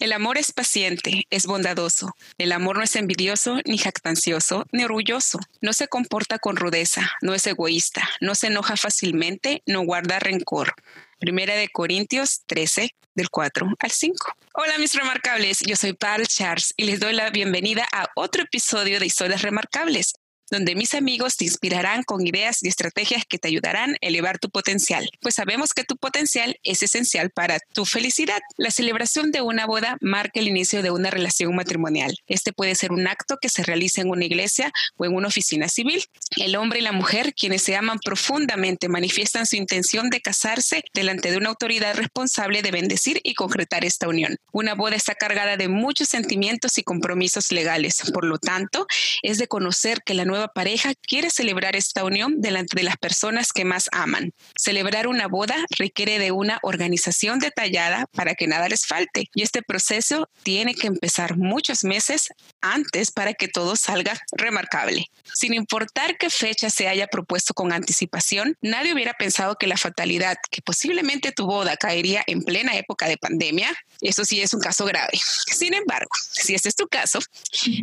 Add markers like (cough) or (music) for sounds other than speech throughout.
El amor es paciente, es bondadoso. El amor no es envidioso, ni jactancioso, ni orgulloso. No se comporta con rudeza, no es egoísta, no se enoja fácilmente, no guarda rencor. Primera de Corintios 13, del 4 al 5. Hola mis remarcables, yo soy Paul Charles y les doy la bienvenida a otro episodio de Historias Remarcables donde mis amigos te inspirarán con ideas y estrategias que te ayudarán a elevar tu potencial, pues sabemos que tu potencial es esencial para tu felicidad. La celebración de una boda marca el inicio de una relación matrimonial. Este puede ser un acto que se realiza en una iglesia o en una oficina civil. El hombre y la mujer, quienes se aman profundamente, manifiestan su intención de casarse delante de una autoridad responsable de bendecir y concretar esta unión. Una boda está cargada de muchos sentimientos y compromisos legales. Por lo tanto, es de conocer que la pareja quiere celebrar esta unión delante de las personas que más aman. Celebrar una boda requiere de una organización detallada para que nada les falte y este proceso tiene que empezar muchos meses antes para que todo salga remarcable. Sin importar qué fecha se haya propuesto con anticipación, nadie hubiera pensado que la fatalidad, que posiblemente tu boda caería en plena época de pandemia, eso sí es un caso grave. Sin embargo, si este es tu caso,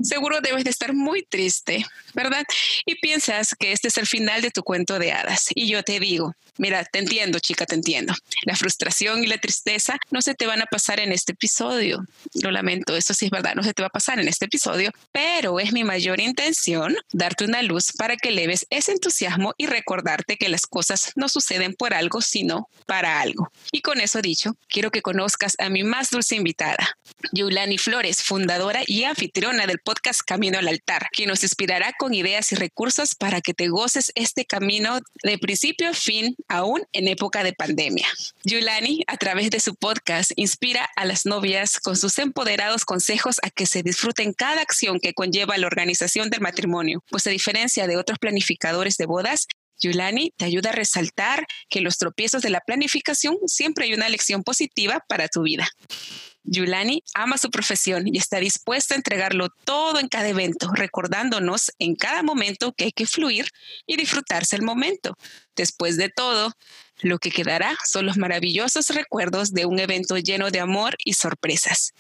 seguro debes de estar muy triste, ¿verdad? Y piensas que este es el final de tu cuento de hadas. Y yo te digo, mira, te entiendo, chica, te entiendo. La frustración y la tristeza no se te van a pasar en este episodio. Lo lamento, eso sí es verdad, no se te va a pasar en este episodio, pero es mi mayor intención darte una luz para que leves ese entusiasmo y recordarte que las cosas no suceden por algo, sino para algo. Y con eso dicho, quiero que conozcas a mi dulce invitada, Yulani Flores, fundadora y anfitriona del podcast Camino al Altar, quien nos inspirará con ideas y recursos para que te goces este camino de principio a fin, aún en época de pandemia. Yulani, a través de su podcast, inspira a las novias con sus empoderados consejos a que se disfruten cada acción que conlleva la organización del matrimonio, pues a diferencia de otros planificadores de bodas, Yulani te ayuda a resaltar que los tropiezos de la planificación siempre hay una lección positiva para tu vida. Yulani ama su profesión y está dispuesta a entregarlo todo en cada evento, recordándonos en cada momento que hay que fluir y disfrutarse el momento. Después de todo, lo que quedará son los maravillosos recuerdos de un evento lleno de amor y sorpresas.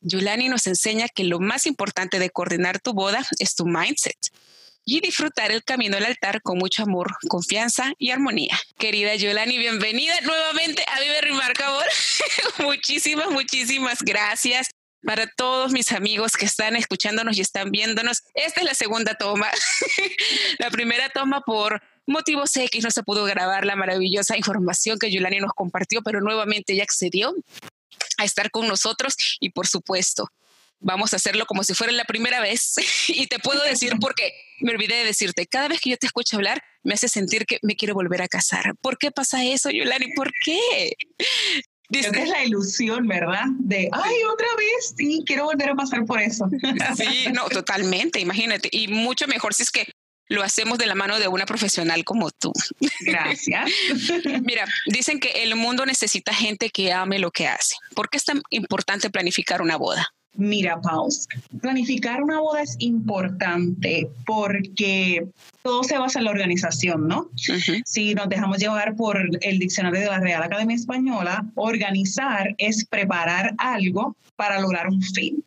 Yulani nos enseña que lo más importante de coordinar tu boda es tu mindset y disfrutar el camino al altar con mucho amor, confianza y armonía. Querida Yolani, bienvenida nuevamente a Vive Remarcable. (laughs) muchísimas, muchísimas gracias para todos mis amigos que están escuchándonos y están viéndonos. Esta es la segunda toma. (laughs) la primera toma por motivos X no se pudo grabar la maravillosa información que Yolani nos compartió, pero nuevamente ella accedió a estar con nosotros y por supuesto vamos a hacerlo como si fuera la primera vez. (laughs) y te puedo decir porque me olvidé de decirte, cada vez que yo te escucho hablar, me hace sentir que me quiero volver a casar. ¿Por qué pasa eso, Yolani? ¿Por qué? Dice, es la ilusión, ¿verdad? De, ay, otra vez, sí, quiero volver a pasar por eso. (laughs) Sí, no, totalmente, imagínate. Y mucho mejor si es que lo hacemos de la mano de una profesional como tú. Gracias. (laughs) Mira, dicen que el mundo necesita gente que ame lo que hace. ¿Por qué es tan importante planificar una boda? Mira, Paus, planificar una boda es importante porque todo se basa en la organización, ¿no? Si nos dejamos llevar por el diccionario de la Real Academia Española, organizar es preparar algo para lograr un fin.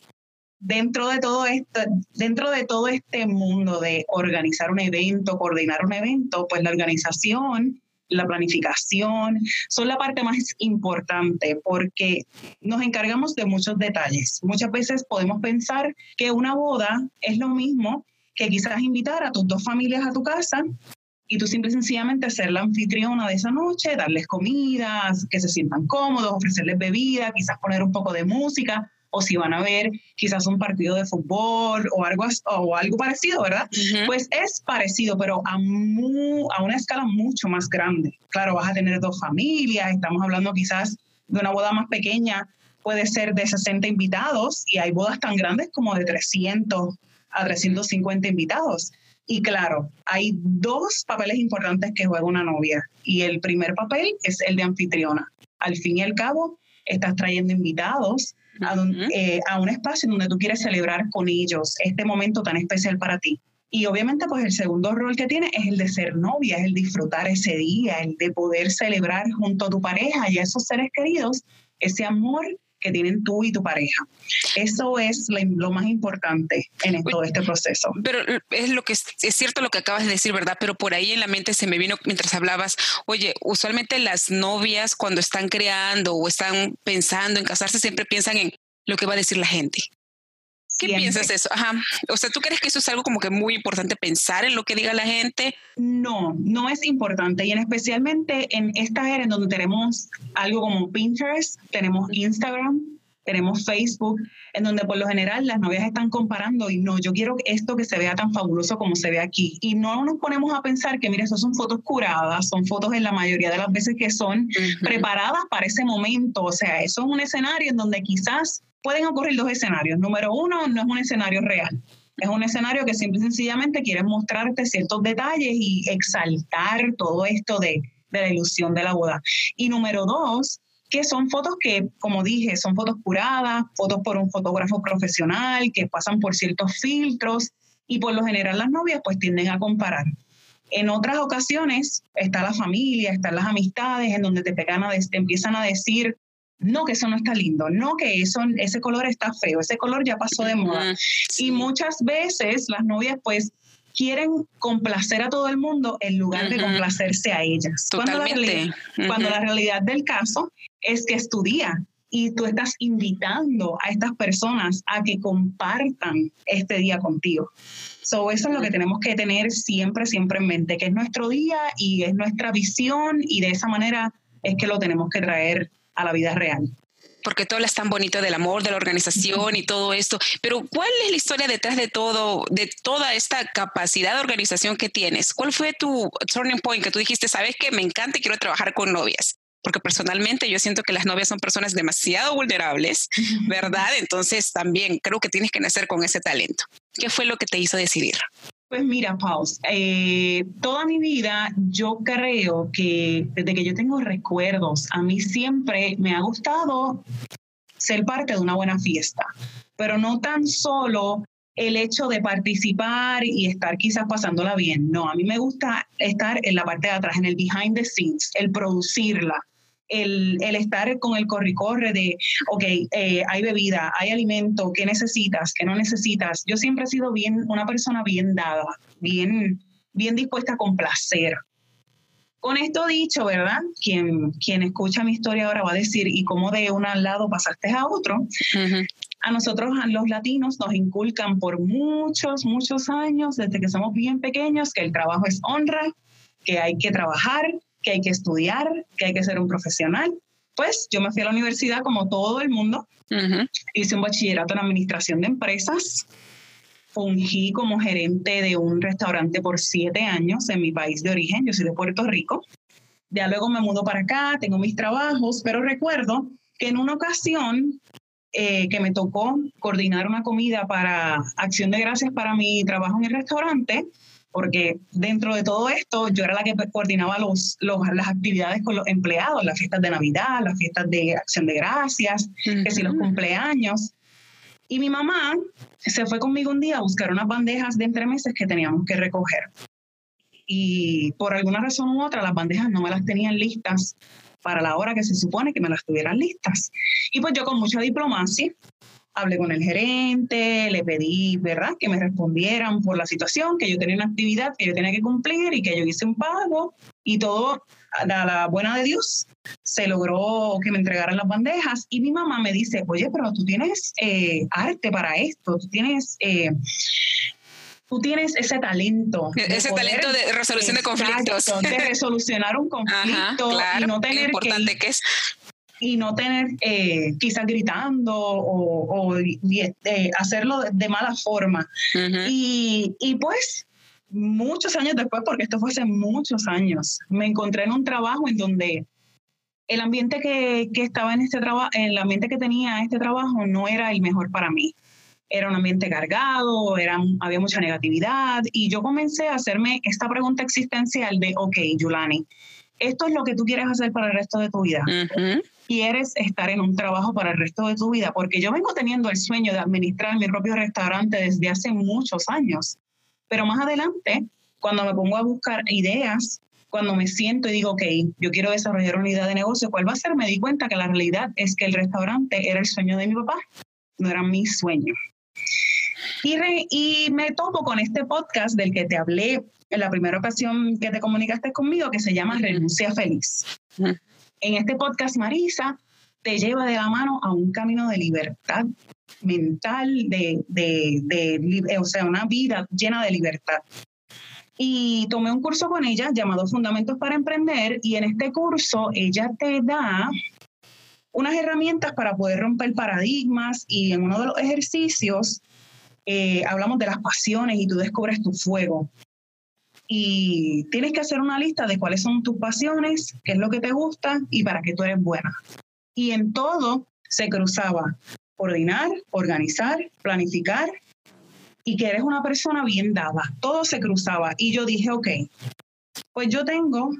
Dentro de todo esto, dentro de todo este mundo de organizar un evento, coordinar un evento, pues la organización la planificación, son la parte más importante porque nos encargamos de muchos detalles. Muchas veces podemos pensar que una boda es lo mismo que quizás invitar a tus dos familias a tu casa y tú simple y sencillamente ser la anfitriona de esa noche, darles comidas, que se sientan cómodos, ofrecerles bebida, quizás poner un poco de música, o si van a ver quizás un partido de fútbol o algo, o algo parecido, ¿verdad? Pues es parecido, pero a, a una escala mucho más grande. Claro, vas a tener dos familias, estamos hablando quizás de una boda más pequeña, puede ser de 60 invitados y hay bodas tan grandes como de 300 a 350 invitados. Y claro, hay dos papeles importantes que juega una novia y el primer papel es el de anfitriona. Al fin y al cabo, estás trayendo invitados a, eh, a un espacio donde tú quieres celebrar con ellos este momento tan especial para ti. Y obviamente, pues el segundo rol que tiene es el de ser novia, es el disfrutar ese día, el de poder celebrar junto a tu pareja y a esos seres queridos ese amor que tienen tú y tu pareja. Eso es lo, más importante en todo este proceso. Pero es lo que es, cierto lo que acabas de decir, ¿verdad? Pero por ahí en la mente se me vino mientras hablabas, oye, usualmente las novias cuando están creando o están pensando en casarse siempre piensan en lo que va a decir la gente. ¿Qué piensas de eso? Ajá. O sea, ¿tú crees que eso es algo como que muy importante pensar en lo que diga la gente? No, no es importante. Y en especialmente en esta era en donde tenemos algo como Pinterest, tenemos Instagram, tenemos Facebook, en donde por lo general las novias están comparando y no, yo quiero esto que se vea tan fabuloso como se ve aquí. Y no nos ponemos a pensar que, mira, eso son fotos curadas, son fotos en la mayoría de las veces que son preparadas para ese momento. O sea, eso es un escenario en donde quizás pueden ocurrir dos escenarios. Número uno, no es un escenario real. Es un escenario que simple y sencillamente quiere mostrarte ciertos detalles y exaltar todo esto de, de la ilusión de la boda. Y número dos, que son fotos que, como dije, son fotos curadas, fotos por un fotógrafo profesional, que pasan por ciertos filtros y por lo general las novias pues tienden a comparar. En otras ocasiones está la familia, están las amistades en donde te, pegan a, te empiezan a decir no que eso no está lindo, no que eso, ese color está feo, ese color ya pasó de moda. Y muchas veces las novias pues quieren complacer a todo el mundo en lugar de complacerse a ellas. Cuando la, cuando la realidad del caso es que estudia y tú estás invitando a estas personas a que compartan este día contigo. So, eso es lo que tenemos que tener siempre, siempre en mente, que es nuestro día y es nuestra visión y de esa manera es que lo tenemos que traer a la vida real porque todo es tan bonito del amor, de la organización y todo esto. Pero ¿cuál es la historia detrás de todo, de toda esta capacidad de organización que tienes? ¿Cuál fue tu turning point que tú dijiste, sabes que me encanta y quiero trabajar con novias? Porque personalmente yo siento que las novias son personas demasiado vulnerables, ¿verdad? Entonces también creo que tienes que nacer con ese talento. ¿Qué fue lo que te hizo decidir? Pues mira, Paus, eh, toda mi vida yo creo que desde que yo tengo recuerdos, a mí siempre me ha gustado ser parte de una buena fiesta, pero no tan solo el hecho de participar y estar quizás pasándola bien, no, a mí me gusta estar en la parte de atrás, en el behind the scenes, el producirla, el, estar con el corre-corre de, ok, eh, hay bebida, hay alimento, ¿qué necesitas? ¿Qué no necesitas? Yo siempre he sido bien, una persona bien dada, bien, bien dispuesta a complacer. Con esto dicho, ¿verdad? Quien, quien escucha mi historia ahora va a decir, ¿y cómo de un lado pasaste a otro? A nosotros, a los latinos, nos inculcan por muchos, muchos años, desde que somos bien pequeños, que el trabajo es honra, que hay que trabajar, que hay que estudiar, que hay que ser un profesional. Pues yo me fui a la universidad como todo el mundo, hice un bachillerato en administración de empresas, fungí como gerente de un restaurante por siete años en mi país de origen, yo soy de Puerto Rico. Ya luego me mudo para acá, tengo mis trabajos, pero recuerdo que en una ocasión eh, que me tocó coordinar una comida para Acción de Gracias para mi trabajo en el restaurante, porque dentro de todo esto yo era la que coordinaba los, las actividades con los empleados, las fiestas de Navidad, las fiestas de Acción de Gracias, que si los cumpleaños. Y mi mamá se fue conmigo un día a buscar unas bandejas de entremeses que teníamos que recoger. Y por alguna razón u otra, las bandejas no me las tenían listas para la hora que se supone que me las tuvieran listas. Y pues yo con mucha diplomacia hablé con el gerente, le pedí, ¿verdad?, que me respondieran por la situación, que yo tenía una actividad que yo tenía que cumplir y que yo hice un pago y todo, a la buena de Dios, se logró que me entregaran las bandejas y mi mamá me dice, oye, pero tú tienes eh, arte para esto, tú tienes... Eh, tú tienes ese talento. ese talento de resolución de conflictos. De resolucionar un (laughs) conflicto y no tener importante que, es y no tener eh, quizás gritando o, eh, hacerlo de, mala forma. y, y, pues muchos años después, porque esto fue hace muchos años, me encontré en un trabajo en donde el ambiente que, que estaba en este trabajo, el ambiente que tenía este trabajo no era el mejor para mí. Era un ambiente cargado, era, había mucha negatividad y yo comencé a hacerme esta pregunta existencial de, ok, Yulani, esto es lo que tú quieres hacer para el resto de tu vida. Quieres estar en un trabajo para el resto de tu vida, porque yo vengo teniendo el sueño de administrar mi propio restaurante desde hace muchos años. Pero más adelante, cuando me pongo a buscar ideas, cuando me siento y digo, ok, yo quiero desarrollar una idea de negocio, ¿cuál va a ser? Me di cuenta que la realidad es que el restaurante era el sueño de mi papá, no era mi sueño. Y, y me topo con este podcast del que te hablé en la primera ocasión que te comunicaste conmigo, que se llama Renuncia Feliz. En este podcast, Marisa te lleva de la mano a un camino de libertad mental, de, de, o sea, una vida llena de libertad. Y tomé un curso con ella llamado Fundamentos para Emprender y en este curso ella te da unas herramientas para poder romper paradigmas y en uno de los ejercicios eh, hablamos de las pasiones y tú descubres tu fuego. Y tienes que hacer una lista de cuáles son tus pasiones, qué es lo que te gusta y para qué tú eres buena. Y en todo se cruzaba coordinar, organizar, planificar y que eres una persona bien dada. Todo se cruzaba y yo dije, ok, pues yo tengo,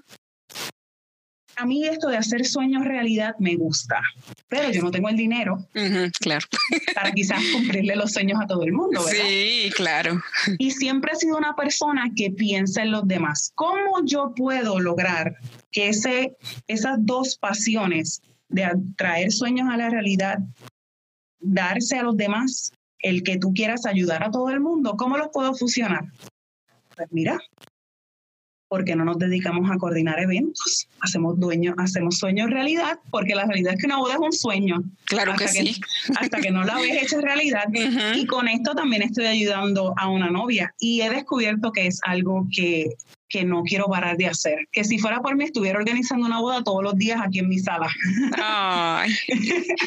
a mí esto de hacer sueños realidad me gusta, pero yo no tengo el dinero. claro. (laughs) Para quizás cumplirle los sueños a todo el mundo, ¿verdad? Sí, claro. Y siempre he sido una persona que piensa en los demás. ¿Cómo yo puedo lograr que ese, esas dos pasiones de traer sueños a la realidad, darse a los demás el que tú quieras ayudar a todo el mundo, ¿cómo los puedo fusionar? Pues mira, porque no nos dedicamos a coordinar eventos, hacemos dueños, hacemos sueños realidad, porque la realidad es que una boda es un sueño. Claro que, sí. Hasta que no la ves hecha realidad. (laughs) Y con esto también estoy ayudando a una novia y he descubierto que es algo que que no quiero parar de hacer. Que si fuera por mí estuviera organizando una boda todos los días aquí en mi sala. Ay, (laughs)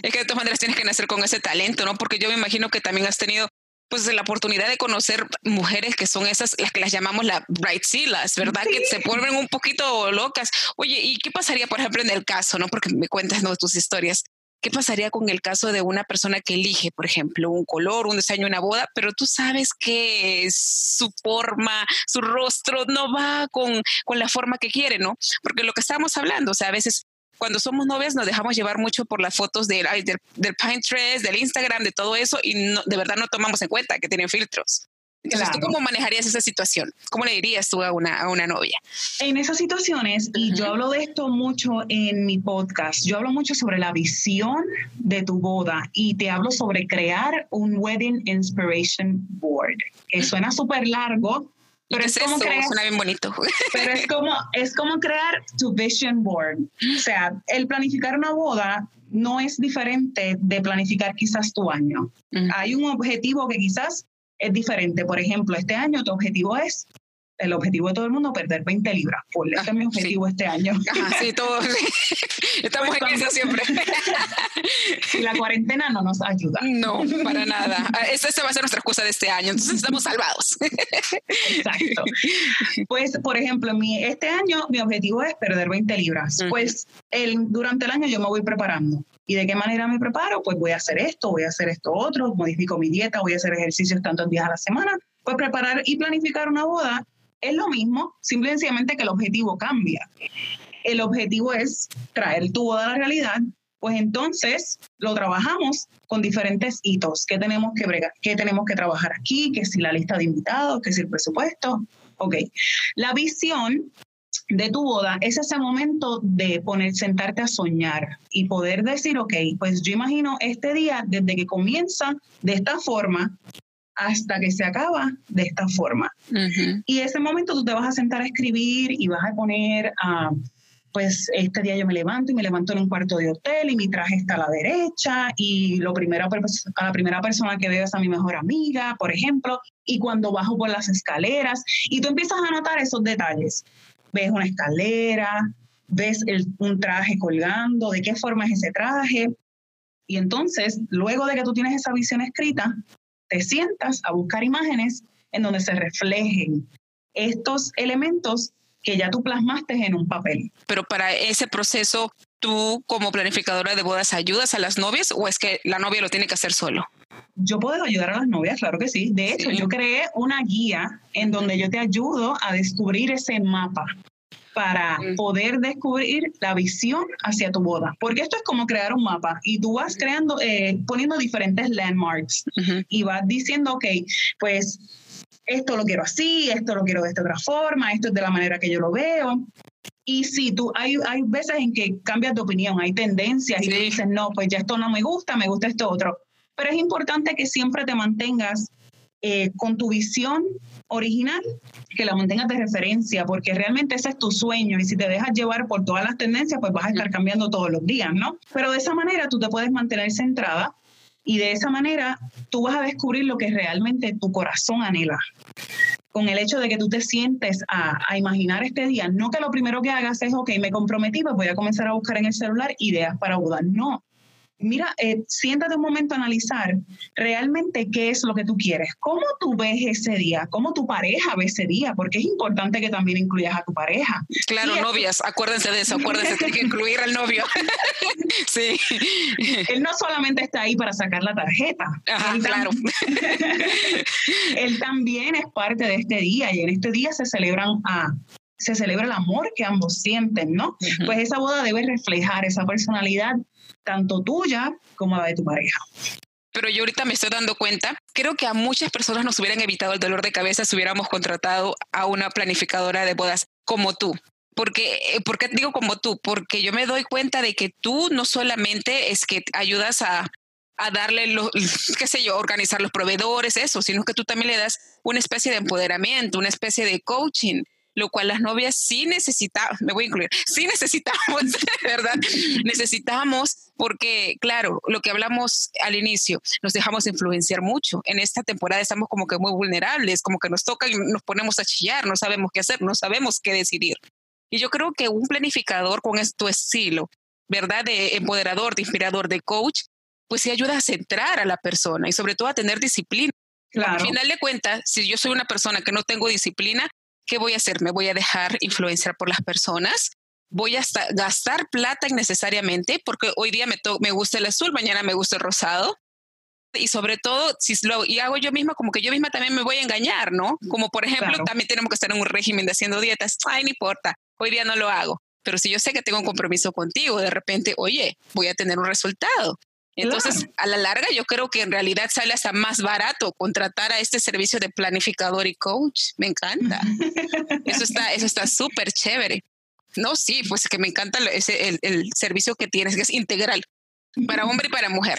es que de todas maneras tienes que nacer con ese talento, ¿no? Porque yo me imagino que también has tenido pues la oportunidad de conocer mujeres que son esas, las que las llamamos las bright sealers, ¿verdad? Que se vuelven un poquito locas. Oye, ¿y qué pasaría, por ejemplo, en el caso, no? Porque me cuentas ¿no? tus historias. ¿Qué pasaría con el caso de una persona que elige, por ejemplo, un color, un diseño, una boda, pero tú sabes que su forma, su rostro no va con, con la forma que quiere, ¿no? Porque lo que estábamos hablando, o sea, a veces cuando somos novias nos dejamos llevar mucho por las fotos del, del, del Pinterest, del Instagram, de todo eso, y de verdad no tomamos en cuenta que tienen filtros. Entonces, ¿tú cómo manejarías esa situación? ¿Cómo le dirías tú a una, a una novia? En esas situaciones, y yo hablo de esto mucho en mi podcast, yo hablo mucho sobre la visión de tu boda y te hablo sobre crear un Wedding Inspiration Board, que suena súper largo, pero es, como crear, suena bien bonito. (laughs) Pero es como, es como crear tu vision board. O sea, el planificar una boda no es diferente de planificar quizás tu año. Hay un objetivo que quizás es diferente. Por ejemplo, este año tu objetivo es el objetivo de todo el mundo, perder 20 libras. Pues ese es mi objetivo este año. sí, (laughs) todos. Estamos pues en eso siempre. y (laughs) la cuarentena no nos ayuda. No, para nada. (laughs) Ah, esa, va a ser nuestra excusa de este año. Entonces estamos salvados. Exacto. Pues, por ejemplo, mi, este año mi objetivo es perder 20 libras. Pues el, durante el año yo me voy preparando. ¿Y de qué manera me preparo? Pues voy a hacer esto, voy a hacer esto otro, modifico mi dieta, voy a hacer ejercicios tantos días a la semana. Pues preparar y planificar una boda es lo mismo, simplemente que el objetivo cambia. El objetivo es traer tu boda a la realidad, pues entonces lo trabajamos con diferentes hitos. ¿Qué tenemos que bregar? ¿Qué tenemos que trabajar aquí? ¿Qué si la lista de invitados? ¿Qué si el presupuesto? Ok. La visión de tu boda es ese momento de poner, sentarte a soñar y poder decir, ok, pues yo imagino este día desde que comienza de esta forma hasta que se acaba de esta forma. Y ese momento tú te vas a sentar a escribir y vas a poner a pues este día yo me levanto y me levanto en un cuarto de hotel y mi traje está a la derecha y lo primero, a la primera persona que veo es a mi mejor amiga, por ejemplo, y cuando bajo por las escaleras y tú empiezas a notar esos detalles. Ves una escalera, ves un traje colgando, de qué forma es ese traje. Y entonces, luego de que tú tienes esa visión escrita, te sientas a buscar imágenes en donde se reflejen estos elementos que ya tú plasmaste en un papel. Pero para ese proceso, ¿tú como planificadora de bodas ayudas a las novias o es que la novia lo tiene que hacer solo? Yo puedo ayudar a las novias, claro que sí. De hecho, yo creé una guía en donde yo te ayudo a descubrir ese mapa para poder descubrir la visión hacia tu boda. Porque esto es como crear un mapa y tú vas creando, eh, poniendo diferentes landmarks y vas diciendo, ok, pues esto lo quiero así, esto lo quiero de esta otra forma, esto es de la manera que yo lo veo. Y sí, tú, hay, hay veces en que cambias de opinión, hay tendencias y dices, no, pues ya esto no me gusta, me gusta esto otro. Pero es importante que siempre te mantengas eh, con tu visión original, que la mantengas de referencia, porque realmente ese es tu sueño y si te dejas llevar por todas las tendencias, pues vas a estar cambiando todos los días, ¿no? Pero de esa manera tú te puedes mantener centrada y de esa manera tú vas a descubrir lo que realmente tu corazón anhela. Con el hecho de que tú te sientes a, imaginar este día, no que lo primero que hagas es, ok, me comprometí, pues voy a comenzar a buscar en el celular ideas para boda. No, mira, eh, siéntate un momento a analizar realmente qué es lo que tú quieres, cómo tú ves ese día, cómo tu pareja ve ese día, porque es importante que también incluyas a tu pareja. Claro, novias, acuérdense de eso, acuérdense, que hay que incluir al novio. (laughs) sí. Él no solamente está ahí para sacar la tarjeta. Ajá, claro. (laughs) él también es parte de este día y en este día se celebran a se celebra el amor que ambos sienten, ¿no? Pues esa boda debe reflejar esa personalidad tanto tuya como la de tu pareja. Pero yo ahorita me estoy dando cuenta, creo que a muchas personas nos hubieran evitado el dolor de cabeza si hubiéramos contratado a una planificadora de bodas como tú. Porque, eh, ¿Por qué digo como tú? Porque yo me doy cuenta de que tú no solamente es que ayudas a, a darle, lo, (laughs) qué sé yo, organizar los proveedores, eso, sino que tú también le das una especie de empoderamiento, una especie de coaching lo cual las novias sí necesitamos, me voy a incluir, sí necesitamos, (laughs) ¿verdad? necesitamos porque, claro, lo que hablamos al inicio, nos dejamos influenciar mucho. En esta temporada estamos como que muy vulnerables, como que nos toca y nos ponemos a chillar, no sabemos qué hacer, no sabemos qué decidir. Y yo creo que un planificador con tu estilo, ¿verdad? De empoderador, de inspirador, de coach, pues sí ayuda a centrar a la persona y sobre todo a tener disciplina. Claro. Al final de cuentas, si yo soy una persona que no tengo disciplina, ¿qué voy a hacer? ¿Me voy a dejar influenciar por las personas? ¿Voy a gastar plata innecesariamente? Porque hoy día me, me gusta el azul, mañana me gusta el rosado. Y sobre todo, si lo y hago yo misma, como que yo misma también me voy a engañar, ¿no? Como por ejemplo, también tenemos que estar en un régimen de haciendo dietas. Ay, no importa, hoy día no lo hago. Pero si yo sé que tengo un compromiso contigo, de repente, oye, voy a tener un resultado. Entonces, a la larga, yo creo que en realidad sale hasta más barato contratar a este servicio de planificador y coach. Me encanta. (laughs) eso está, eso está súper chévere. No, sí, pues que me encanta ese, el, el servicio que tienes, que es integral para hombre y para mujer.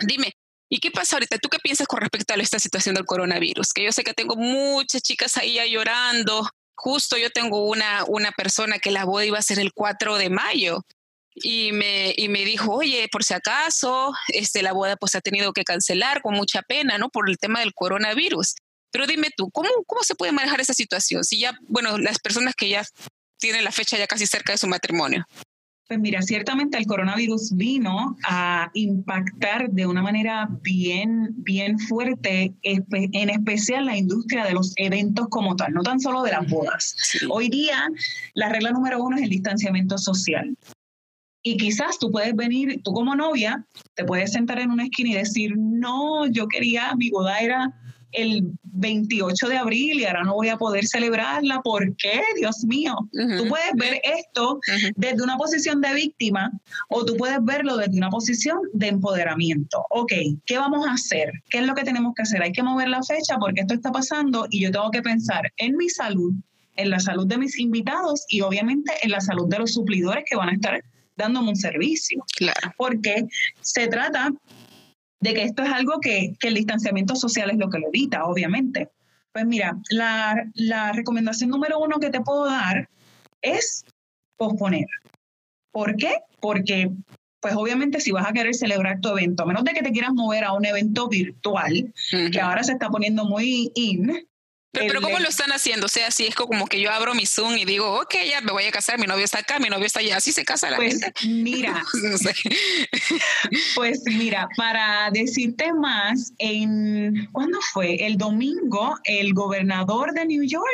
Dime, ¿Y qué pasa ahorita? ¿Tú qué piensas con respecto a esta situación del coronavirus? Que yo sé que tengo muchas chicas ahí ya llorando. Justo yo tengo una, una persona que la boda iba a ser el 4 de mayo y me, y me dijo, oye, por si acaso, este, la boda pues ha tenido que cancelar con mucha pena, ¿no? Por el tema del coronavirus. Pero dime tú, ¿cómo, cómo se puede manejar esa situación? Si ya, bueno, las personas que ya tienen la fecha ya casi cerca de su matrimonio. Pues mira, ciertamente el coronavirus vino a impactar de una manera bien, bien fuerte, en especial la industria de los eventos como tal, no tan solo de las bodas. Hoy día, la regla número uno es el distanciamiento social. Y quizás tú puedes venir, tú como novia, te puedes sentar en una esquina y decir, no, yo quería, mi boda era el 28 de abril y ahora no voy a poder celebrarla. ¿Por qué? Dios mío. Tú puedes ver esto desde una posición de víctima o tú puedes verlo desde una posición de empoderamiento. Ok, ¿qué vamos a hacer? ¿Qué es lo que tenemos que hacer? Hay que mover la fecha porque esto está pasando y yo tengo que pensar en mi salud, en la salud de mis invitados y obviamente en la salud de los suplidores que van a estar dándome un servicio. Claro. Porque se trata de que esto es algo que, el distanciamiento social es lo que lo evita, obviamente. Pues mira, la, la recomendación número uno que te puedo dar es posponer. ¿Por qué? Porque pues obviamente si vas a querer celebrar tu evento, a menos de que te quieras mover a un evento virtual, que ahora se está poniendo muy in, pero, ¿cómo lo están haciendo? O sea, si es como que yo abro mi Zoom y digo, ok, ya me voy a casar, mi novio está acá, mi novio está allá, así se casa la pues, gente. Mira, (laughs) no sé. (laughs) pues mira, para decirte más, en ¿cuándo fue? El domingo, el gobernador de New York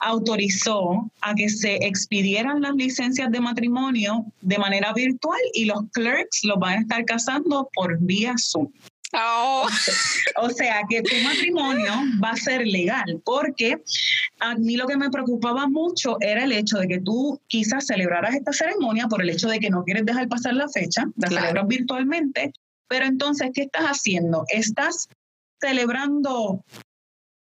autorizó a que se expidieran las licencias de matrimonio de manera virtual y los clerks los van a estar casando por vía Zoom. Oh. O sea que tu matrimonio va a ser legal, porque a mí lo que me preocupaba mucho era el hecho de que tú quizás celebraras esta ceremonia por el hecho de que no quieres dejar pasar la fecha, la celebras virtualmente, pero entonces, ¿qué estás haciendo? ¿Estás celebrando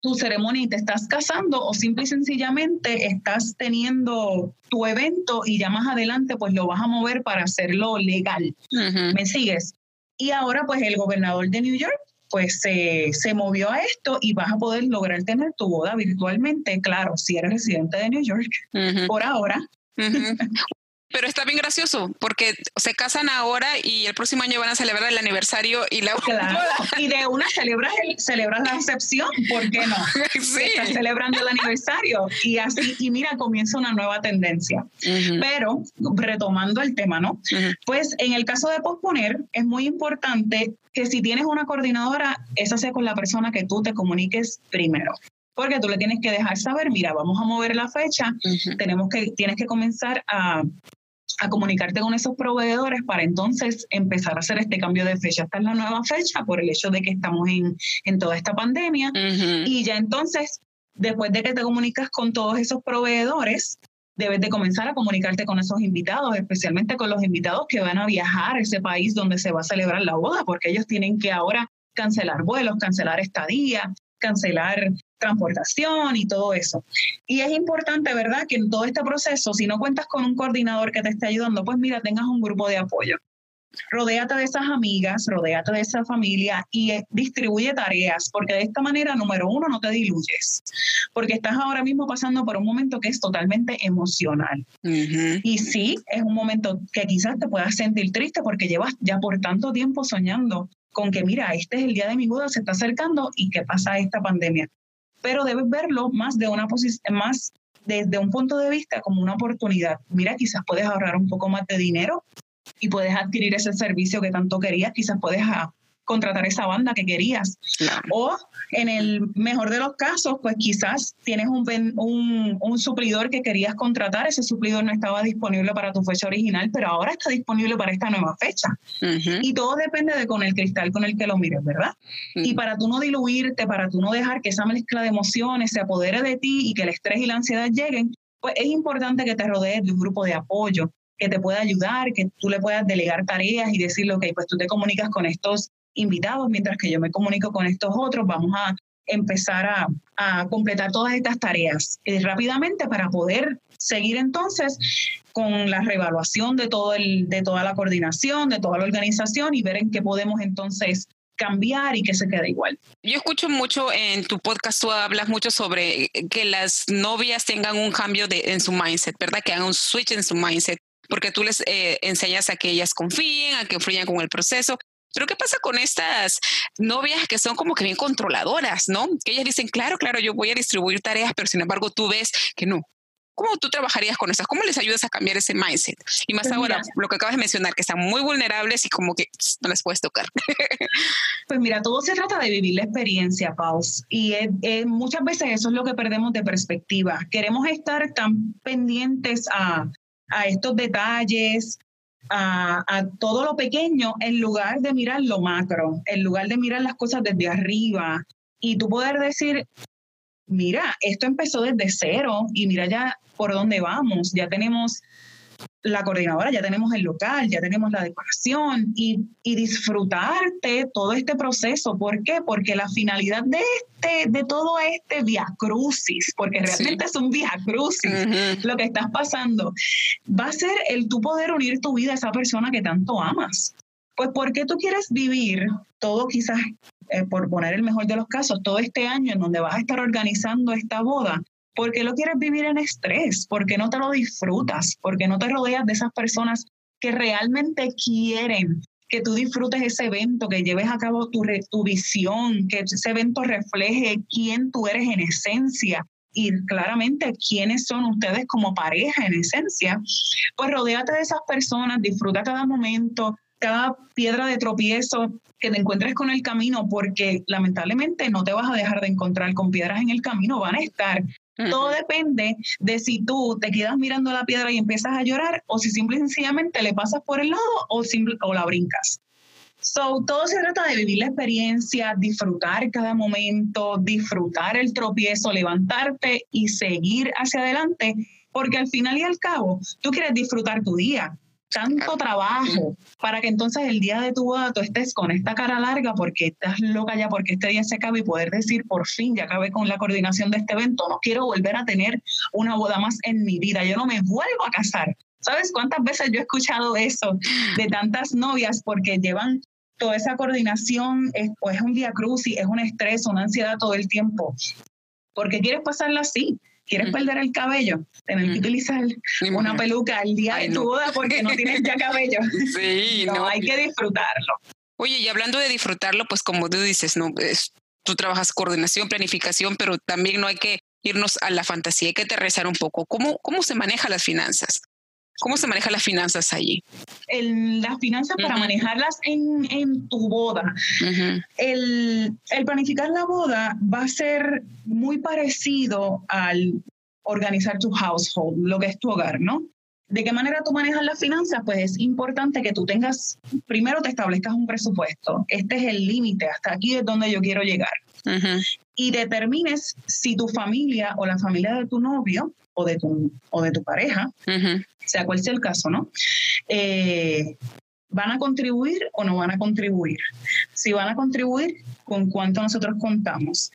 tu ceremonia y te estás casando o simple y sencillamente estás teniendo tu evento y ya más adelante pues lo vas a mover para hacerlo legal. ¿Me sigues? Y ahora pues el gobernador de New York pues se, se movió a esto y vas a poder lograr tener tu boda virtualmente, claro, si eres residente de New York, por ahora. (laughs) Pero está bien gracioso porque se casan ahora y el próximo año van a celebrar el aniversario y la claro. Y de una celebras, el, celebras la excepción, ¿por qué no? (laughs) Sí. Estás celebrando el aniversario y así, y mira, comienza una nueva tendencia. Pero retomando el tema, ¿no? Pues en el caso de posponer, es muy importante que si tienes una coordinadora, esa sea con la persona que tú te comuniques primero porque tú le tienes que dejar saber, mira, vamos a mover la fecha, tenemos que, tienes que comenzar a, a comunicarte con esos proveedores para entonces empezar a hacer este cambio de fecha. Esta es la nueva fecha por el hecho de que estamos en, en toda esta pandemia. Y ya entonces, después de que te comunicas con todos esos proveedores, debes de comenzar a comunicarte con esos invitados, especialmente con los invitados que van a viajar a ese país donde se va a celebrar la boda, porque ellos tienen que ahora cancelar vuelos, cancelar estadía, cancelar transportación y todo eso. Y es importante, ¿verdad?, que en todo este proceso, si no cuentas con un coordinador que te esté ayudando, pues mira, tengas un grupo de apoyo. Rodéate de esas amigas, rodéate de esa familia y eh, distribuye tareas, porque de esta manera, número uno, no te diluyes, porque estás ahora mismo pasando por un momento que es totalmente emocional. Y sí, es un momento que quizás te puedas sentir triste porque llevas ya por tanto tiempo soñando con que, mira, este es el día de mi boda, se está acercando y qué pasa esta pandemia. Pero debes verlo más de una posición, más desde un punto de vista como una oportunidad. Mira, quizás puedes ahorrar un poco más de dinero y puedes adquirir ese servicio que tanto querías, quizás puedes contratar esa banda que querías. O en el mejor de los casos, pues quizás tienes un, un, un, suplidor que querías contratar, ese suplidor no estaba disponible para tu fecha original, pero ahora está disponible para esta nueva fecha. Y todo depende de con el cristal con el que lo mires, ¿verdad? Y para tú no diluirte, para tú no dejar que esa mezcla de emociones se apodere de ti y que el estrés y la ansiedad lleguen, pues es importante que te rodees de un grupo de apoyo que te pueda ayudar, que tú le puedas delegar tareas y decirle, ok, pues tú te comunicas con estos invitados, mientras que yo me comunico con estos otros, vamos a empezar a, completar todas estas tareas eh, rápidamente para poder seguir entonces con la reevaluación de, todo el, de toda la coordinación, de toda la organización y ver en qué podemos entonces cambiar y que se quede igual. Yo escucho mucho en tu podcast, tú hablas mucho sobre que las novias tengan un cambio de, en su mindset, ¿verdad? Que hagan un switch en su mindset, porque tú les eh, enseñas a que ellas confíen, a que fluyan con el proceso, pero ¿qué pasa con estas novias que son como que bien controladoras, ¿no? Que ellas dicen, claro, claro, yo voy a distribuir tareas, pero sin embargo tú ves que no. ¿Cómo tú trabajarías con esas? ¿Cómo les ayudas a cambiar ese mindset? Y más pues ahora, lo que acabas de mencionar, que están muy vulnerables y como que no les puedes tocar. pues mira, todo se trata de vivir la experiencia, Paus. Y muchas veces eso es lo que perdemos de perspectiva. Queremos estar tan pendientes a, a estos detalles, a, todo lo pequeño en lugar de mirar lo macro, en lugar de mirar las cosas desde arriba y tú poder decir, mira, esto empezó desde cero y mira ya por dónde vamos, ya tenemos la coordinadora, ya tenemos el local, ya tenemos la decoración y, disfrutarte todo este proceso. ¿Por qué? Porque la finalidad de este, de todo este via crucis, porque realmente es un via crucis, lo que estás pasando, va a ser el tú poder unir tu vida a esa persona que tanto amas. Pues ¿por qué tú quieres vivir todo quizás, eh, por poner el mejor de los casos, todo este año en donde vas a estar organizando esta boda? ¿Por qué lo quieres vivir en estrés? ¿Por qué no te lo disfrutas? ¿Por qué no te rodeas de esas personas que realmente quieren que tú disfrutes ese evento, que lleves a cabo tu, tu visión, que ese evento refleje quién tú eres en esencia y claramente quiénes son ustedes como pareja en esencia, pues rodéate de esas personas, disfruta cada momento, cada piedra de tropiezo que te encuentres con el camino, porque lamentablemente no te vas a dejar de encontrar con piedras en el camino, van a estar. Todo depende de si tú te quedas mirando la piedra y empiezas a llorar o si simple y sencillamente le pasas por el lado o, o la brincas. So, todo se trata de vivir la experiencia, disfrutar cada momento, disfrutar el tropiezo, levantarte y seguir hacia adelante, porque al final y al cabo, tú quieres disfrutar tu día, tanto trabajo para que entonces el día de tu boda tú estés con esta cara larga porque estás loca ya porque este día se acaba y poder decir por fin ya acabé con la coordinación de este evento, no quiero volver a tener una boda más en mi vida, yo no me vuelvo a casar. ¿Sabes cuántas veces yo he escuchado eso de tantas novias porque llevan toda esa coordinación, es, un día cruz y es un estrés, una ansiedad todo el tiempo? Porque quieres pasarla así quieres perder el cabello, tener que utilizar una peluca el día de tu boda porque no tienes ya cabello. (laughs) Sí, no, hay que disfrutarlo. Oye, y hablando de disfrutarlo, pues como tú dices, no, tú trabajas coordinación, planificación, pero también no hay que irnos a la fantasía, hay que aterrizar un poco. ¿Cómo, cómo se manejan las finanzas? ¿Cómo se manejan las finanzas allí? las finanzas para manejarlas en, en, tu boda. el, el, planificar la boda va a ser muy parecido al organizar tu household, lo que es tu hogar, ¿no? ¿De qué manera tú manejas las finanzas? Pues es importante que tú tengas, primero te establezcas un presupuesto. Este es el límite, hasta aquí es donde yo quiero llegar. Y determines si tu familia o la familia de tu novio o de tu, o de tu pareja, sea cual sea el caso, ¿no? Eh, ¿Van a contribuir o no van a contribuir? Si van a contribuir, ¿con cuánto nosotros contamos?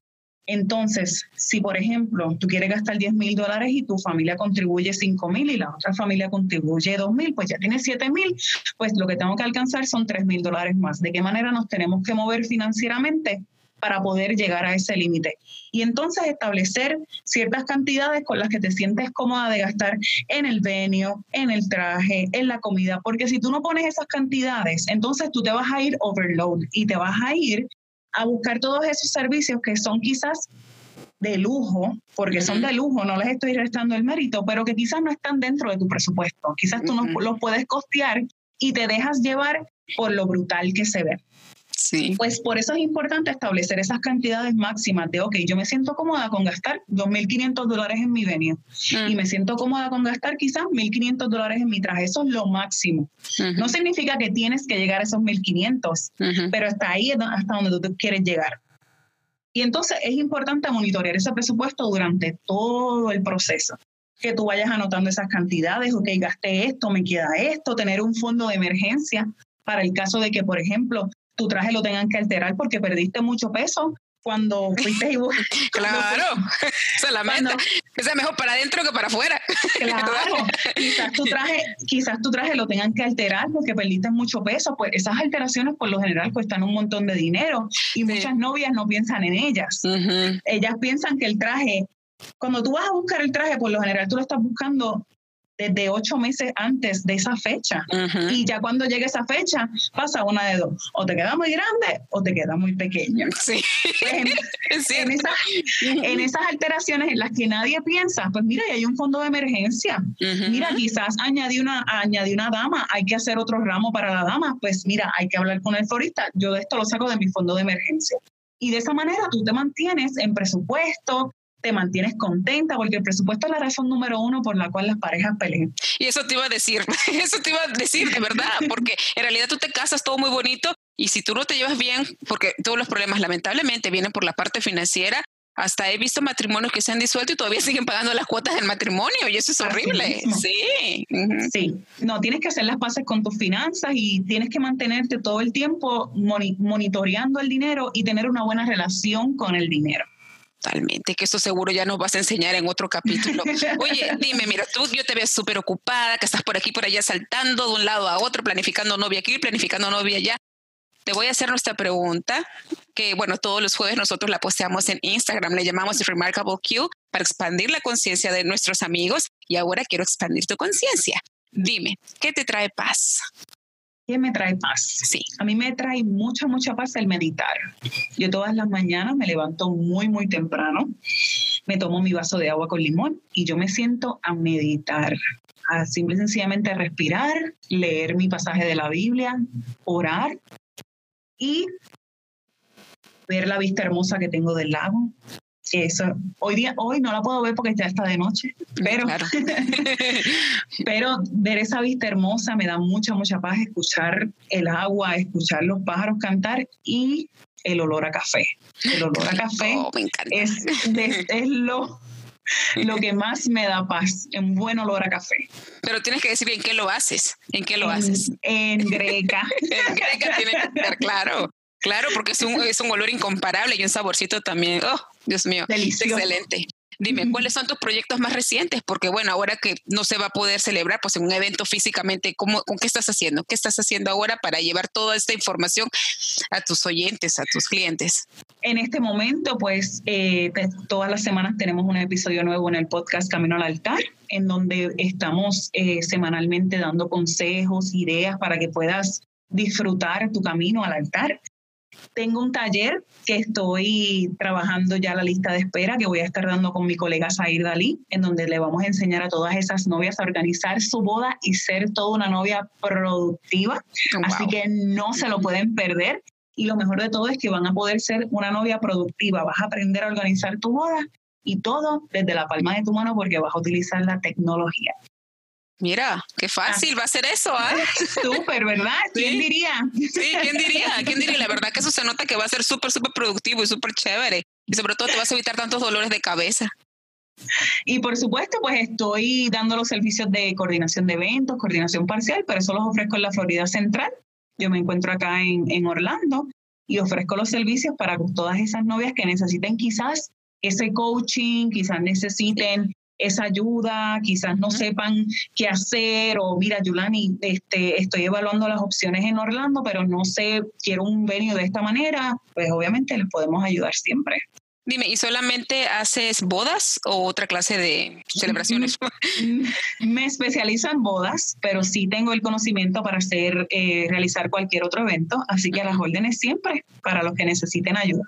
Entonces, si por ejemplo tú quieres gastar 10 mil dólares y tu familia contribuye 5 mil y la otra familia contribuye 2 mil, pues ya tienes 7 mil, pues lo que tengo que alcanzar son 3 mil dólares más. ¿De qué manera nos tenemos que mover financieramente? Para poder llegar a ese límite. Y entonces establecer ciertas cantidades con las que te sientes cómoda de gastar en el venio, en el traje, en la comida, porque si tú no pones esas cantidades, entonces tú te vas a ir overload y te vas a ir a buscar todos esos servicios que son quizás de lujo, porque son de lujo, no les estoy restando el mérito, pero que quizás no están dentro de tu presupuesto. Quizás tú no los puedes costear y te dejas llevar por lo brutal que se ve. Sí. Pues por eso es importante establecer esas cantidades máximas de, ok, yo me siento cómoda con gastar 2.500 dólares en mi venue mm. y me siento cómoda con gastar quizás 1.500 dólares en mi traje. Eso es lo máximo. No significa que tienes que llegar a esos 1.500, pero hasta ahí hasta donde tú quieres llegar. Y entonces es importante monitorear ese presupuesto durante todo el proceso que tú vayas anotando esas cantidades, ok, gasté esto, me queda esto, tener un fondo de emergencia para el caso de que, por ejemplo, tu traje lo tengan que alterar porque perdiste mucho peso cuando fuiste y (laughs) Claro, esa es la meta. que sea mejor para adentro que para afuera. (laughs) Claro, (laughs) quizás tu traje, quizás tu traje lo tengan que alterar porque perdiste mucho peso. Pues esas alteraciones por lo general cuestan un montón de dinero y muchas novias no piensan en ellas. Ellas piensan que el traje, cuando tú vas a buscar el traje, por lo general tú lo estás buscando desde ocho meses antes de esa fecha. Y ya cuando llegue esa fecha, pasa una de dos. O te queda muy grande o te queda muy pequeña. (laughs) Sí. Pues, (laughs) en, en, esas alteraciones en las que nadie piensa, pues mira, hay un fondo de emergencia. Mira, quizás añadí una, añadí una dama, hay que hacer otro ramo para la dama. Pues mira, hay que hablar con el florista. Yo de esto lo saco de mi fondo de emergencia. Y de esa manera tú te mantienes en presupuesto, te mantienes contenta, porque el presupuesto es la razón número uno por la cual las parejas pelean. Y eso te iba a decir, (laughs) eso te iba a decir de verdad, porque en realidad tú te casas todo muy bonito y si tú no te llevas bien, porque todos los problemas lamentablemente vienen por la parte financiera, hasta he visto matrimonios que se han disuelto y todavía (laughs) siguen pagando las cuotas del matrimonio y eso es horrible. Sí. Sí. No, tienes que hacer las paces con tus finanzas y tienes que mantenerte todo el tiempo monitoreando el dinero y tener una buena relación con el dinero. Totalmente, que eso seguro ya nos vas a enseñar en otro capítulo. (laughs) Oye, dime, mira, tú yo te veo súper ocupada, que estás por aquí, por allá saltando de un lado a otro, planificando novia aquí, planificando novia allá. te voy a hacer nuestra pregunta, que bueno, todos los jueves nosotros la posteamos en Instagram, le llamamos Remarkable Q para expandir la conciencia de nuestros amigos y ahora quiero expandir tu conciencia. Dime, ¿qué te trae paz? ¿Qué me trae paz? Sí. A mí me trae mucha, mucha paz el meditar. Yo todas las mañanas me levanto muy, muy temprano, me tomo mi vaso de agua con limón y yo me siento a meditar, a simple y sencillamente respirar, leer mi pasaje de la Biblia, orar y ver la vista hermosa que tengo del lago. Eso, hoy día, hoy no la puedo ver porque ya está de noche, pero, (laughs) pero ver esa vista hermosa me da mucha, mucha paz, escuchar el agua, escuchar los pájaros cantar y el olor a café. El olor a café es, es lo lo que más me da paz, un buen olor a café. Pero tienes que decir bien qué lo haces, en qué lo haces. En greca. (laughs) en greca tiene que estar claro. Claro, porque es un, es un olor incomparable y un saborcito también. Oh, Dios mío. Delicioso. Excelente. Dime, ¿cuáles son tus proyectos más recientes? Porque bueno, ahora que no se va a poder celebrar pues en un evento físicamente, ¿cómo, ¿con qué estás haciendo? ¿Qué estás haciendo ahora para llevar toda esta información a tus oyentes, a tus clientes? En este momento, pues eh, todas las semanas tenemos un episodio nuevo en el podcast Camino al Altar, en donde estamos eh, semanalmente dando consejos, ideas para que puedas disfrutar tu camino al altar. Tengo un taller que estoy trabajando ya la lista de espera que voy a estar dando con mi colega Zair Dalí, en donde le vamos a enseñar a todas esas novias a organizar su boda y ser toda una novia productiva. Así que no se lo pueden perder. Y lo mejor de todo es que van a poder ser una novia productiva. Vas a aprender a organizar tu boda y todo desde la palma de tu mano porque vas a utilizar la tecnología. Mira, qué fácil va a ser eso, ¿ah? (laughs) Súper, ¿verdad? (laughs) ¿Quién diría? Sí, ¿quién diría? ¿Quién diría? La verdad que eso se nota que va a ser súper, súper productivo y súper chévere. Y sobre todo te vas a evitar tantos dolores de cabeza. Y por supuesto, pues estoy dando los servicios de coordinación de eventos, coordinación parcial, pero eso los ofrezco en la Florida Central. Yo me encuentro acá en, en Orlando y ofrezco los servicios para todas esas novias que necesiten quizás ese coaching, quizás necesiten esa ayuda, quizás no sepan qué hacer o mira, Yulani, este, estoy evaluando las opciones en Orlando, pero no sé, quiero un venio de esta manera, pues obviamente les podemos ayudar siempre. Dime, ¿y solamente haces bodas o otra clase de celebraciones? (laughs) Me especializo en bodas, pero sí tengo el conocimiento para hacer, eh, realizar cualquier otro evento, así que a las órdenes siempre para los que necesiten ayuda.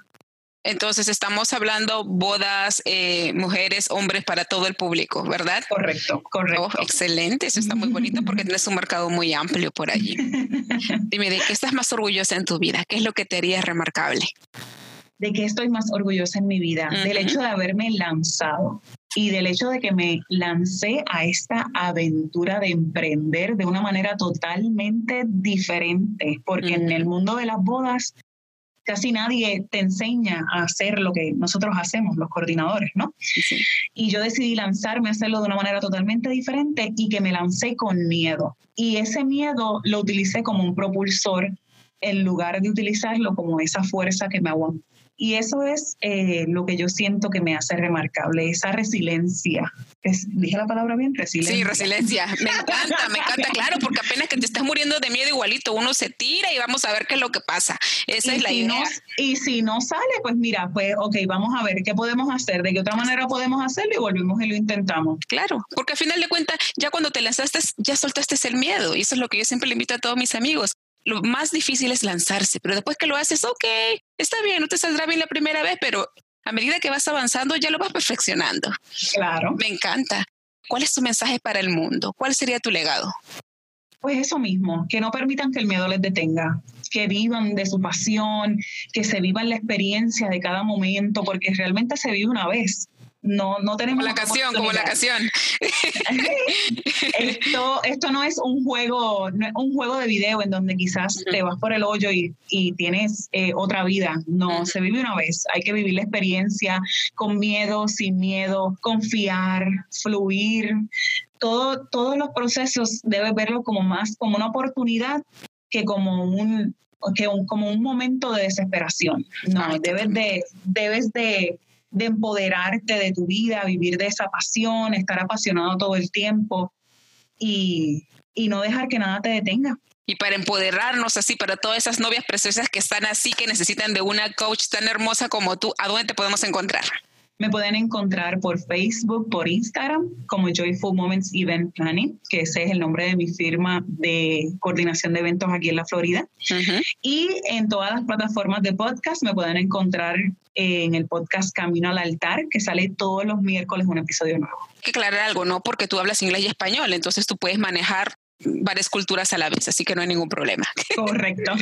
Entonces estamos hablando bodas, eh, mujeres, hombres para todo el público, ¿verdad? Correcto, correcto. Oh, excelente, eso está muy bonito porque (laughs) tienes un mercado muy amplio por allí. (laughs) Dime, ¿de qué estás más orgullosa en tu vida? ¿Qué es lo que te haría remarcable? ¿De qué estoy más orgullosa en mi vida? Del hecho de haberme lanzado y del hecho de que me lancé a esta aventura de emprender de una manera totalmente diferente, porque en el mundo de las bodas casi nadie te enseña a hacer lo que nosotros hacemos, los coordinadores, ¿no? Y yo decidí lanzarme a hacerlo de una manera totalmente diferente y que me lancé con miedo. Y ese miedo lo utilicé como un propulsor en lugar de utilizarlo como esa fuerza que me aguantó y eso es eh, lo que yo siento que me hace remarcable, esa resiliencia. ¿Dije la palabra bien? Resiliencia. Sí, resiliencia. Me encanta, me encanta, claro, porque apenas que te estás muriendo de miedo igualito, uno se tira y vamos a ver qué es lo que pasa. Esa es la idea. y si no sale, pues mira, pues ok, vamos a ver qué podemos hacer, de qué otra manera podemos hacerlo y volvemos y lo intentamos. Claro, porque al final de cuentas, ya cuando te lanzaste, ya soltaste el miedo. Y eso es lo que yo siempre le invito a todos mis amigos lo más difícil es lanzarse, pero después que lo haces, ok, está bien, no te saldrá bien la primera vez, pero a medida que vas avanzando ya lo vas (laughs) perfeccionando. Claro. Me encanta. ¿Cuál es tu mensaje para el mundo? ¿Cuál sería tu legado? Pues eso mismo, que no permitan que el miedo les detenga, que vivan de su pasión, que se vivan la experiencia de cada momento, porque realmente se vive una vez no, no tenemos... Como la canción, como la canción. (laughs) esto, esto no es un juego, no es un juego de video en donde quizás te vas por el hoyo y, tienes eh, otra vida. No, se vive una vez. Hay que vivir la experiencia con miedo, sin miedo, confiar, fluir. Todo, todos los procesos debes verlo como más como una oportunidad que como un, que como un momento de desesperación. No, debes de, debes de de empoderarte de tu vida, vivir de esa pasión, estar apasionado todo el tiempo y, y no dejar que nada te detenga. Y para empoderarnos así, para todas esas novias preciosas que están así, que necesitan de una coach tan hermosa como tú, ¿a dónde te podemos encontrar? Me pueden encontrar por Facebook, por Instagram, como Joyful Moments Event Planning, que ese es el nombre de mi firma de coordinación de eventos aquí en la Florida. Y en todas las plataformas de podcast me pueden encontrar en el podcast Camino al Altar, que sale todos los miércoles un episodio nuevo. Hay que aclarar algo, ¿no? Porque tú hablas inglés y español, entonces tú puedes manejar varias culturas a la vez, así que no hay ningún problema. Correcto.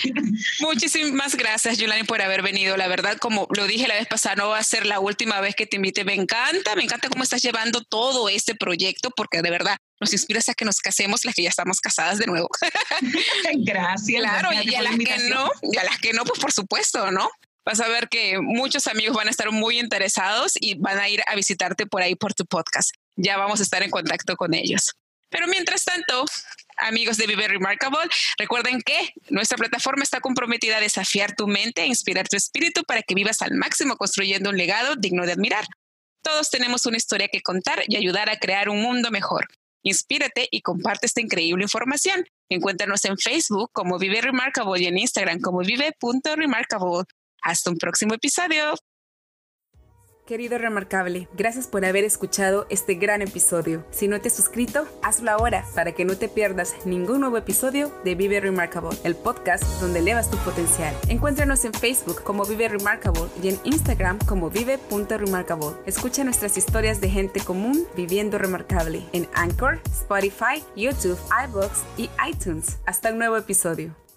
(laughs) Muchísimas gracias, Yulani, por haber venido. La verdad, como lo dije la vez pasada, no va a ser la última vez que te invite. Me encanta, me encanta cómo estás llevando todo este proyecto, porque de verdad nos inspiras a que nos casemos las que ya estamos casadas de nuevo. (laughs) Gracias. Claro, y a las que no, y a las que no, pues por supuesto, ¿no? Vas a ver que muchos amigos van a estar muy interesados y van a ir a visitarte por ahí por tu podcast. Ya vamos a estar en contacto con ellos. Pero mientras tanto, amigos de Vive Remarkable, recuerden que nuestra plataforma está comprometida a desafiar tu mente, a inspirar tu espíritu para que vivas al máximo construyendo un legado digno de admirar. Todos tenemos una historia que contar y ayudar a crear un mundo mejor. Inspírate y comparte esta increíble información. Encuéntranos en Facebook como Vive Remarkable y en Instagram como vive.remarkable. Hasta un próximo episodio. Querido Remarkable, gracias por haber escuchado este gran episodio. Si no te has suscrito, hazlo ahora para que no te pierdas ningún nuevo episodio de Vive Remarkable, el podcast donde elevas tu potencial. Encuéntranos en Facebook como Vive Remarkable y en Instagram como vive.remarkable. Escucha nuestras historias de gente común viviendo remarkable en Anchor, Spotify, YouTube, iBooks y iTunes. Hasta el nuevo episodio.